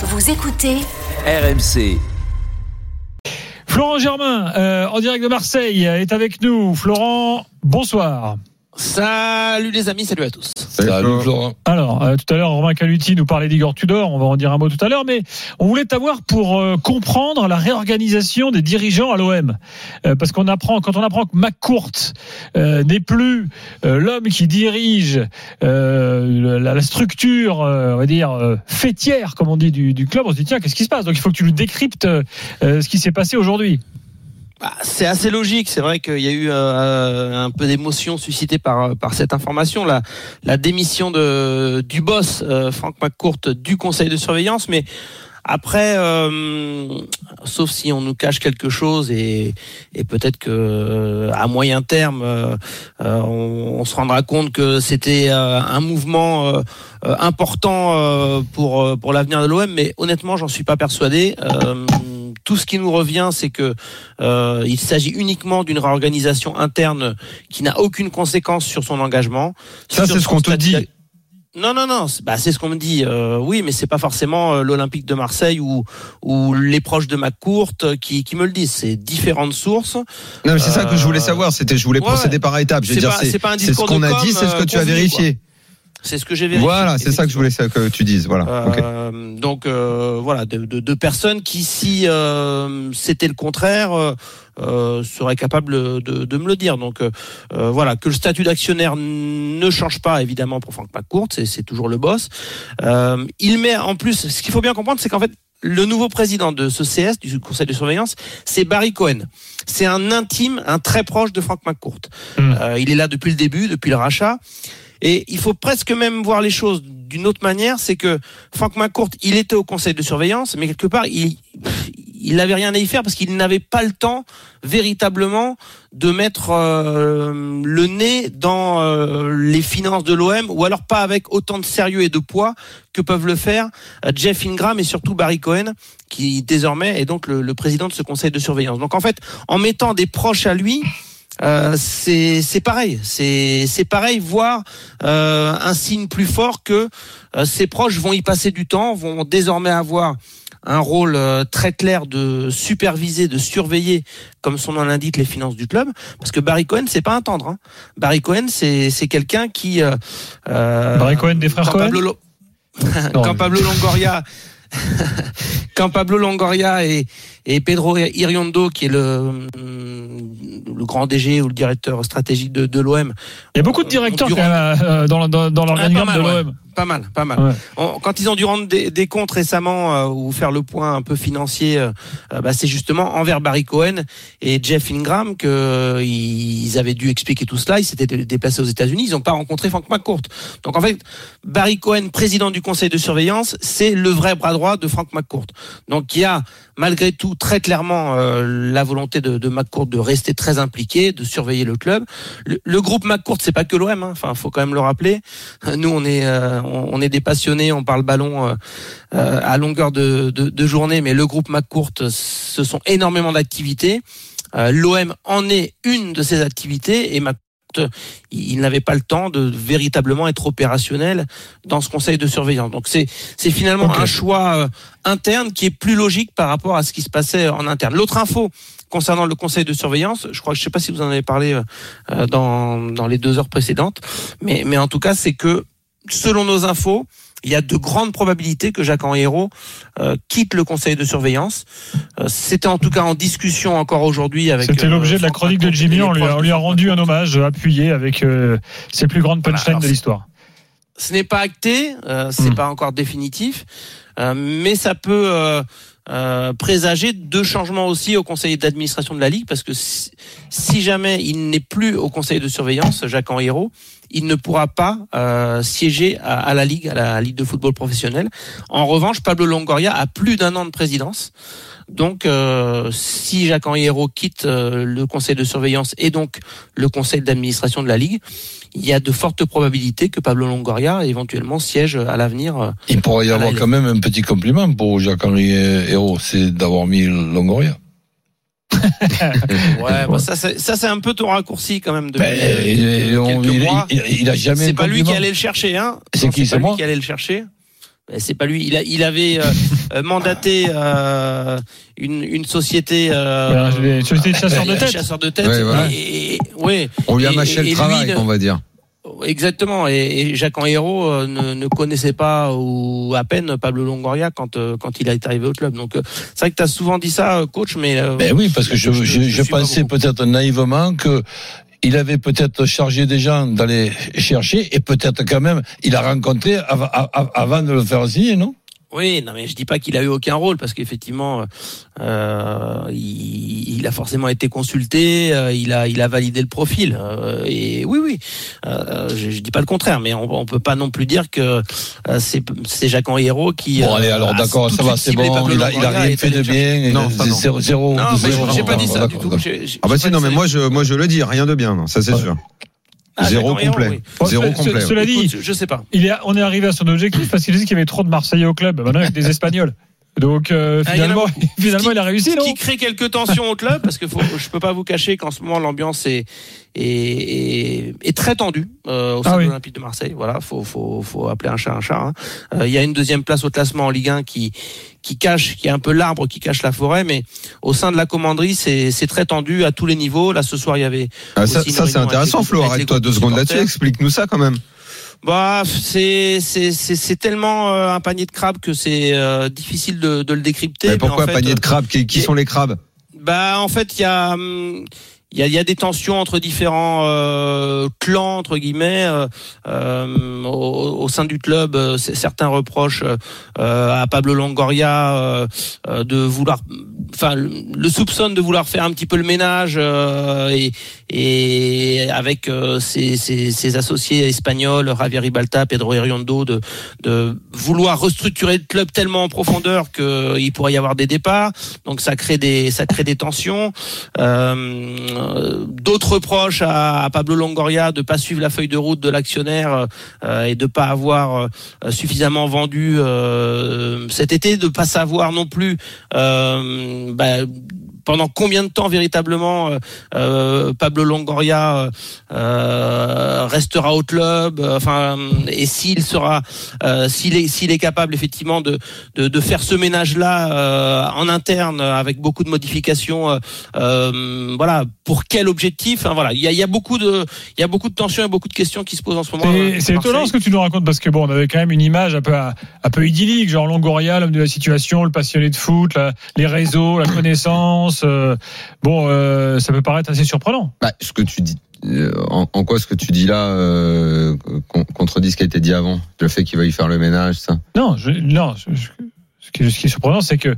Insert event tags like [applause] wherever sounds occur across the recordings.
Vous écoutez RMC. Florent Germain, euh, en direct de Marseille, est avec nous. Florent, bonsoir. Salut les amis, salut à tous. Salut Florent. Alors, euh, tout à l'heure, Romain Caluti nous parlait d'Igor Tudor, on va en dire un mot tout à l'heure, mais on voulait t'avoir pour euh, comprendre la réorganisation des dirigeants à l'OM. Euh, parce qu'on apprend, quand on apprend que McCourt euh, n'est plus euh, l'homme qui dirige euh, la, la structure, euh, on va dire, euh, fêtière, comme on dit, du, du club, on se dit, tiens, qu'est-ce qui se passe? Donc il faut que tu nous décryptes euh, ce qui s'est passé aujourd'hui. Bah, c'est assez logique. C'est vrai qu'il y a eu euh, un peu d'émotion suscitée par cette information, la démission de du boss euh, Franck McCourt du conseil de surveillance, mais après, euh, sauf si on nous cache quelque chose et, peut-être que euh, à moyen terme, on, se rendra compte que c'était un mouvement important pour pour l'avenir de l'OM. Mais honnêtement, j'en suis pas persuadé. Tout ce qui nous revient, c'est que euh, il s'agit uniquement d'une réorganisation interne qui n'a aucune conséquence sur son engagement. Ça, c'est ce qu'on te dit. non, non, non. Bah, c'est ce qu'on me dit. Euh, oui, mais c'est pas forcément euh, l'Olympique de Marseille ou, ou les proches de McCourt qui, qui me le disent. C'est différentes sources. Non, mais c'est ça que je voulais Euh, savoir. C'était, je voulais ouais, procéder ouais. par étapes. Je veux dire, c'est, pas un ce qu'on a dit, c'est ce que euh, tu as vérifié. C'est ce que j'ai vérifié. Voilà, c'est ça que je voulais que tu dises. Voilà. Euh, Donc euh, voilà, de, de, de personnes qui, si euh, c'était le contraire, euh, euh, seraient capables de, de me le dire. Donc euh, voilà, que le statut d'actionnaire ne change pas évidemment pour Franck McCourt, c'est toujours le boss. Euh, il met en plus, ce qu'il faut bien comprendre, c'est qu'en fait le nouveau président de ce CS, du conseil de surveillance, c'est Barry Cohen. C'est un intime, un très proche de Franck McCourt. Mm. Euh, il est là depuis le début, depuis le rachat. Et il faut presque même voir les choses d'une autre manière, c'est que Franck McCourt, il était au conseil de surveillance, mais quelque part, il il n'avait rien à y faire parce qu'il n'avait pas le temps véritablement de mettre euh, le nez dans euh, les finances de l'OM ou alors pas avec autant de sérieux et de poids que peuvent le faire euh, Jeff Ingram et surtout Barry Cohen qui désormais est donc le, le président de ce conseil de surveillance. Donc en fait, en mettant des proches à lui, euh, c'est c'est pareil, c'est c'est pareil, voire euh, un signe plus fort que euh, ses proches vont y passer du temps, vont désormais avoir un rôle euh, très clair de superviser, de surveiller, comme son nom l'indique, les finances du club. Parce que Barry Cohen, c'est pas un tendre. Hein. Barry Cohen, c'est c'est quelqu'un qui euh, euh, Barry Cohen des frères quand Cohen Pablo quand Pablo Longoria [laughs] quand Pablo Longoria et, et Pedro Iriondo qui est le le grand DG ou le directeur stratégique de, de l'OM Il y a beaucoup de directeurs quand Durant- même, euh, dans, dans, dans l'organigramme Ah, de l'OM. Pas mal pas mal. Ouais. On- quand ils ont dû rendre des, des comptes récemment euh, ou faire le point un peu financier euh, euh, bah, c'est justement envers Barry Cohen et Jeff Ingram que euh, ils avaient dû expliquer tout cela. Ils s'étaient dé- déplacés aux États-Unis. Ils n'ont pas rencontré Frank McCourt. Donc en fait Barry Cohen président du conseil de surveillance c'est le vrai bras droit de Frank McCourt. Donc il y a malgré tout très clairement euh, la volonté de, de McCourt de rester très impliqué de surveiller le club. Le, le groupe McCourt c'est pas que l'OM hein. enfin faut quand même le rappeler. Nous on est euh, on, on est des passionnés on parle ballon euh, euh, à longueur de, de, de journée mais le groupe McCourt ce sont énormément d'activités Euh, l'OM en est une de ces activités et McCourt il n'avait pas le temps de véritablement être opérationnel dans ce conseil de surveillance. Donc c'est c'est finalement un choix euh, interne qui est plus logique par rapport à ce qui se passait en interne. L'autre info concernant le conseil de surveillance, je crois que je sais pas si vous en avez parlé euh, dans dans les deux heures précédentes, mais mais en tout cas c'est que selon nos infos, il y a de grandes probabilités que Jacques Henriero euh, quitte le conseil de surveillance. Euh, C'était en tout cas en discussion encore aujourd'hui avec. C'était euh, l'objet de la chronique de Jimmy. On lui, a, on lui rendu un hommage appuyé avec euh, ses plus grandes punchlines de l'histoire. Ce n'est pas acté, c'est Mm. pas encore définitif, mais ça peut euh, présager deux changements aussi au conseil d'administration de la Ligue, parce que si, jamais il n'est plus au conseil de surveillance, Jacques Henriero, il ne pourra pas euh, siéger à, à la Ligue, à la Ligue de football professionnel. En revanche, Pablo Longoria a plus d'un an de présidence. Donc, euh, si Jacques Henriero quitte euh, le conseil de surveillance et donc le conseil d'administration de la Ligue, il y a de fortes probabilités que Pablo Longoria éventuellement siège à l'avenir. euh, Il pourrait y avoir quand même un petit compliment pour Jacques-Henri Hérault, c'est d'avoir mis Longoria. [laughs] Ouais, bah ça, c'est- ça c'est un peu ton raccourci quand même depuis Ben, euh, il, on- quelques il- mois. il- il a jamais C'est pas lui qui allait le chercher, hein C'est qui, c'est moi qui allait le chercher. Mais C'est pas lui. Il, a, il avait euh, [laughs] euh, mandaté euh, une, une société. Euh, Ouais, les sociétés de chasseurs de euh, tête. chasseurs de tête. Ouais, voilà. Et- et- ouais. On lui a Et- mâché et- le travail, lui, on va dire. Exactement. Et, et Jacques Henriero euh, ne, ne connaissait pas ou à peine Pablo Longoria quand euh, quand il est arrivé au club. Donc euh, c'est vrai que tu as souvent dit ça, euh, coach, mais euh, Ben oui, parce que je, je- je, pensais peut-être naïvement que il avait peut-être chargé des gens d'aller chercher et peut-être quand même il a rencontré avant, de le faire signer, non? Oui, non mais je dis pas qu'il a eu aucun rôle parce qu'effectivement, euh, il, il a forcément été consulté, euh, il a il a validé le profil euh, et oui oui, euh, je, je dis pas le contraire, mais on, on peut pas non plus dire que euh, c'est c'est Jacques Henriero qui. Bon, euh, allez, alors a d'accord, ça va, c'est bon, il a, il a rien fait de bien, Non, zéro, zéro, Non, j'ai pas dit ça du tout. Ah bah si, non, mais moi je, moi je le dis, rien de bien, non, ça c'est Ouais. sûr. Ah, Zéro complet. oui. Bon, Zéro complet. Cela dit, Écoute, je sais pas. il est, on est arrivé à son objectif parce qu'il a dit qu'il y avait trop de Marseillais au club. Maintenant, avec des Espagnols. Donc, euh, Ah, il a finalement, beaucoup. [laughs] finalement, qui- il a réussi, Ce non qui crée quelques tensions au club, parce que faut, je peux pas vous cacher qu'en ce moment l'ambiance est, est, est, est très tendue euh, au sein Ah oui. de l'Olympique de Marseille. Voilà, faut, faut, faut appeler un chat un chat. hein. Euh, Il y a une deuxième place au classement en Ligue 1 qui, qui cache, qui est un peu l'arbre qui cache la forêt, mais au sein de la commanderie, c'est, très tendu à tous les niveaux. Là, ce soir, il y avait Ah, ça, ça, c'est intéressant, Flo. Arrête-toi deux secondes là-dessus. Explique-nous ça quand même. Bah, c'est c'est tellement euh, un panier de crabes que c'est euh, difficile de, de le décrypter. Mais mais pourquoi en fait, panier de crabes? Qui, qui sont les crabes? Bah, en fait, il y a hum, il y a, y a des tensions entre différents euh, clans entre guillemets euh, euh, au, au sein du club. euh, Certains reprochent euh, à Pablo Longoria de vouloir, enfin, le soupçonne de vouloir faire un petit peu le ménage et, et avec ses, ses, ses associés espagnols, Javier Ribalta, Pedro Iriondo, de, de vouloir restructurer le club tellement en profondeur qu'il pourrait y avoir des départs. Donc ça crée des ça crée des tensions. Euh, D'autres reproches à, Pablo Longoria de pas suivre la feuille de route de l'actionnaire euh, et de pas avoir euh, suffisamment vendu euh, cet été, de pas savoir non plus euh, bah, pendant combien de temps véritablement euh, euh, Pablo Longoria euh, restera au club, enfin et s'il sera, s'il est s'il est capable effectivement de de, de faire ce ménage là en interne avec beaucoup de modifications, voilà pour quel objectif, enfin, voilà il y a, il y a beaucoup de il y a beaucoup de tensions et beaucoup de questions qui se posent en ce moment. C'est étonnant ce que tu nous racontes parce que bon, on avait quand même une image un peu, un peu idyllique, genre Longoria, l'homme de la situation, le passionné de foot, la- les réseaux, la connaissance. Euh, bon, euh, ça peut paraître assez surprenant. bah, Ce que tu dis. euh, En, en quoi ce que tu dis là euh, con- contredit ce qui a été dit avant Le fait qu'il va y faire le ménage, ça? Non, je, non. je- je- ce, qui, ce qui est surprenant, c'est que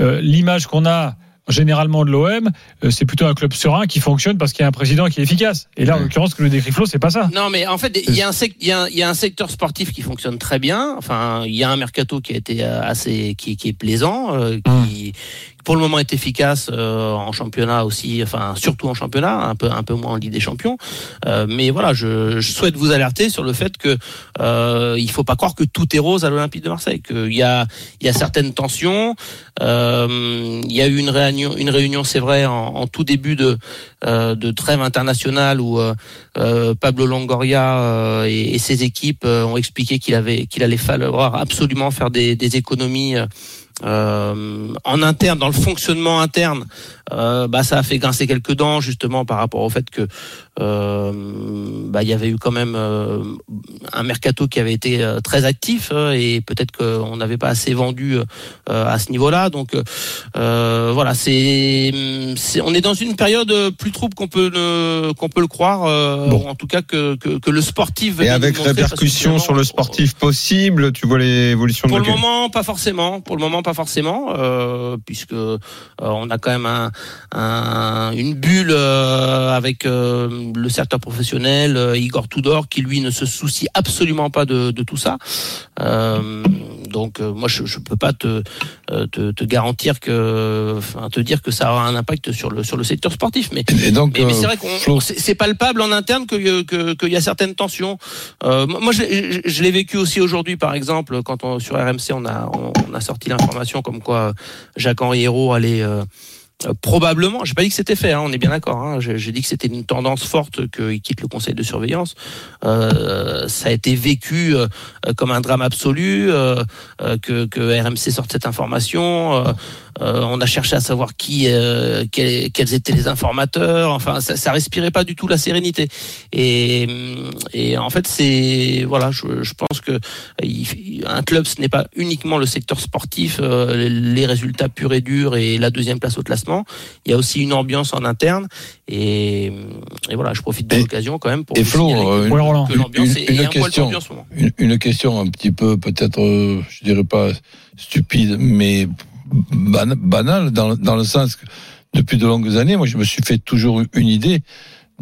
euh, l'image qu'on a généralement de l'OM, euh, c'est plutôt un club serein qui fonctionne parce qu'il y a un président qui est efficace. Et là, en Ouais. l'occurrence, ce que le décrit Flo, c'est pas ça. Non, mais en fait, il y, a un y, y a secteur sportif qui fonctionne très bien. Enfin, il y a un mercato qui a été assez, qui, qui est plaisant, euh, qui pour le moment est efficace euh, en championnat aussi. Enfin, surtout en championnat, un peu, un peu moins en Ligue des Champions. Euh, mais voilà, je, je souhaite vous alerter sur le fait que euh, il faut pas croire que tout est rose à l'Olympique de Marseille. Qu'il y a, il y a certaines tensions. Euh, il y a eu une réunion, une réunion, c'est vrai, en, tout début de euh, de trêve internationale où euh, Pablo Longoria et, et ses équipes ont expliqué qu'il avait qu'il allait falloir absolument faire des, des économies euh, en interne, dans le fonctionnement interne, euh, bah, ça a fait grincer quelques dents justement par rapport au fait que euh, bah, il y avait eu quand même euh, un mercato qui avait été euh, très actif euh, et peut-être qu'on n'avait pas assez vendu euh, à ce niveau-là. Donc euh, voilà, c'est, c'est on est dans une période plus trouble qu'on peut le, qu'on peut le croire, euh, Bon. en tout cas que, que, que le sportif. Et avec nous montrer, parce que répercussion sur le sportif possible, tu vois l'évolution de pour le moment, pas forcément. Pour le moment, pas forcément, euh, puisque euh, on a quand même un, un- une bulle euh, avec euh, le secteur professionnel, Igor Tudor, qui lui ne se soucie absolument pas de, de tout ça. Donc, moi, je, je peux pas te, te, te garantir que, enfin, te dire que ça aura un impact sur le sur le secteur sportif, mais Et donc, mais, mais c'est vrai qu'on c'est palpable en interne que que qu'il y a certaines tensions. Moi, je, je, je l'ai vécu aussi aujourd'hui, par exemple, quand on, sur RMC on a on, on a sorti l'information comme quoi Jacques Henri Hérault allait euh, euh, probablement, j'ai pas dit que c'était fait, hein, on est bien d'accord. Hein, j'ai dit que c'était une tendance forte qu'il quitte le conseil de surveillance. Euh, ça a été vécu comme un drame absolu, que, RMC sorte cette information. On a cherché à savoir qui, quels, quels, étaient les informateurs. Enfin, ça, ça respirait pas du tout la sérénité. Et, et en fait, c'est voilà, je, je, pense que un club, ce n'est pas uniquement le secteur sportif, les résultats purs et durs et la deuxième place au classement il y a aussi une ambiance en interne. Et, voilà, je profite de l'occasion quand même pour et Flo, euh, une, question, une, question un petit peu peut-être, euh, je dirais pas stupide, mais banale dans, dans le sens que depuis de longues années, moi je me suis fait toujours une idée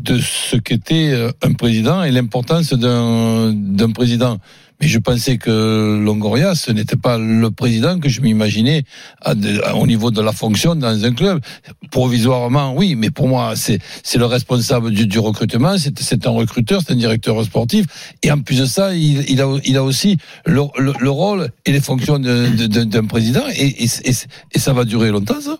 de ce qu'était euh, un président et l'importance d'un président. Mais je pensais que Longoria, ce n'était pas le président que je m'imaginais au niveau de la fonction dans un club. Provisoirement, oui, mais pour moi, c'est le responsable du, recrutement, c'est un recruteur, c'est un directeur sportif. Et en plus de ça, il, il, a, il a aussi le, le, rôle et les fonctions d'un président. Et, et, et ça va durer longtemps, ça?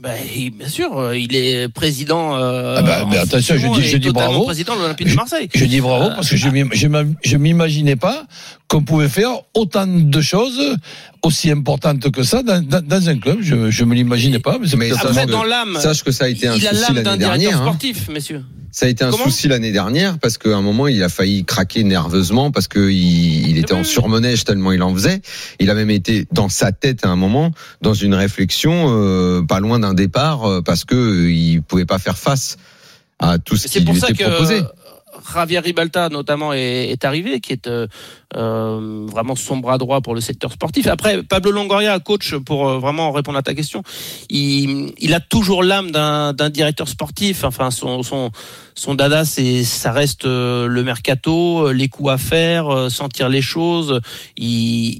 Ben, bien sûr, euh, il est président. Euh, ah bah, mais attention, je dis, je dis bravo. Président de l'Olympique de Marseille. Je, dis bravo parce que je m'imaginais pas qu'on pouvait faire autant de choses aussi importantes que ça dans, dans, dans un club. Je, je me l'imaginais pas. Mais, mais après, dans l'âme, sache que ça a été un souci l'année dernière. Hein. sportif, messieurs. Ça a été un souci l'année dernière parce qu'à un moment il a failli craquer nerveusement parce qu'il il était en surmenège tellement il en faisait. Il a même été dans sa tête à un moment dans une réflexion euh, pas loin d'un départ euh, parce que euh, il pouvait pas faire face à tout ce qui lui était proposé. Javier Ribalta notamment est, est arrivé, qui est euh, euh, vraiment son bras droit pour le secteur sportif. Après, Pablo Longoria, coach, pour euh, vraiment répondre à ta question, il, il a toujours l'âme d'un directeur sportif. Enfin, son, son, son dada, c'est ça reste euh, le mercato, les coups à faire, sentir les choses. Il,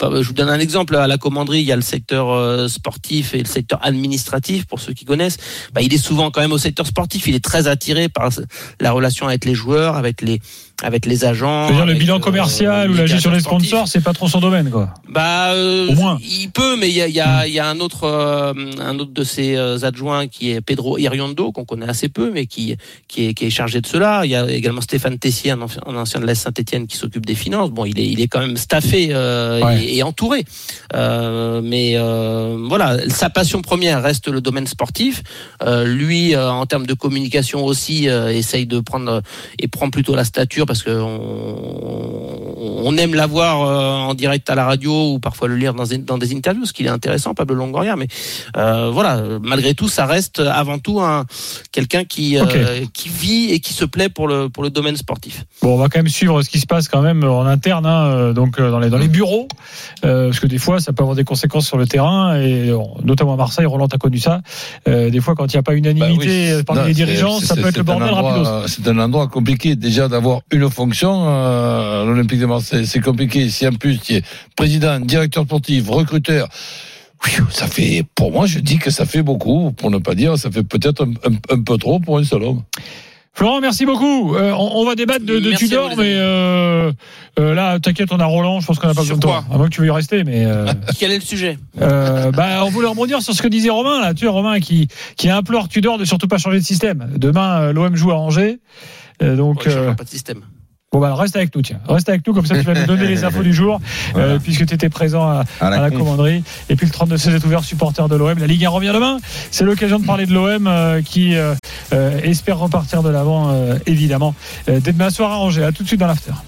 je vous donne un exemple. À la commanderie, il y a le secteur sportif et le secteur administratif, pour ceux qui connaissent. Bah, il est souvent quand même au secteur sportif. Il est très attiré par la relation avec les joueurs, avec les avec les agents. C'est-à-dire le bilan euh, commercial ou la gestion des sponsors, c'est pas trop son domaine, quoi. Bah, euh, Au moins. il peut, mais il y a, y, a, y a, un autre, euh, un autre de ses adjoints qui est Pedro Iriondo, qu'on connaît assez peu, mais qui, qui est, qui est chargé de cela. Il y a également Stéphane Tessier, un, ancien de l'Est Saint-Etienne, qui s'occupe des finances. Bon, il est, il est quand même staffé et, et, entouré. mais voilà, sa passion première reste le domaine sportif. lui, en termes de communication aussi, essaye de prendre et prend plutôt la stature parce qu'on on aime l'avoir euh, en direct à la radio ou parfois le lire dans des, dans des interviews, ce qui est intéressant, Pablo Longoria. Mais euh, voilà, malgré tout, ça reste avant tout un quelqu'un qui euh, qui vit et qui se plaît pour le pour le domaine sportif. Bon, on va quand même suivre ce qui se passe quand même en interne, hein, donc dans les dans les bureaux, parce que des fois, ça peut avoir des conséquences sur le terrain et notamment à Marseille, Roland a connu ça. des fois, quand il n'y a pas unanimité bah parmi les dirigeants, ça peut être le bordel rapidos. C'est un endroit compliqué déjà d'avoir une fonction euh, l'Olympique de Marseille. C'est compliqué. Si en plus tu es président, directeur sportif, recruteur, ça fait, pour moi, je dis que ça fait beaucoup, pour ne pas dire, ça fait peut-être un, peu trop pour un seul homme. Florent, merci beaucoup. Euh, on, va débattre de, de Tudor, mais euh, là, t'inquiète, on a Roland. Je pense qu'on n'a pas besoin de toi. À moins que tu veux y rester, mais. [laughs] Quel est le sujet bah, on voulait rebondir sur ce que disait Romain là. Tu vois, Romain qui qui implore Tudor de surtout pas changer de système. Demain, l'OM joue à Angers. Euh, donc, euh, pas de système. Bon bah reste avec nous tiens, reste avec nous comme ça tu vas nous donner les infos du jour [laughs] euh, puisque tu étais présent à, la, commanderie et puis le 32 16 est ouvert supporter de l'OM. La Ligue 1 revient demain. C'est l'occasion de parler de l'OM qui espère repartir de l'avant évidemment dès demain soir à Angers. À tout de suite dans l'after.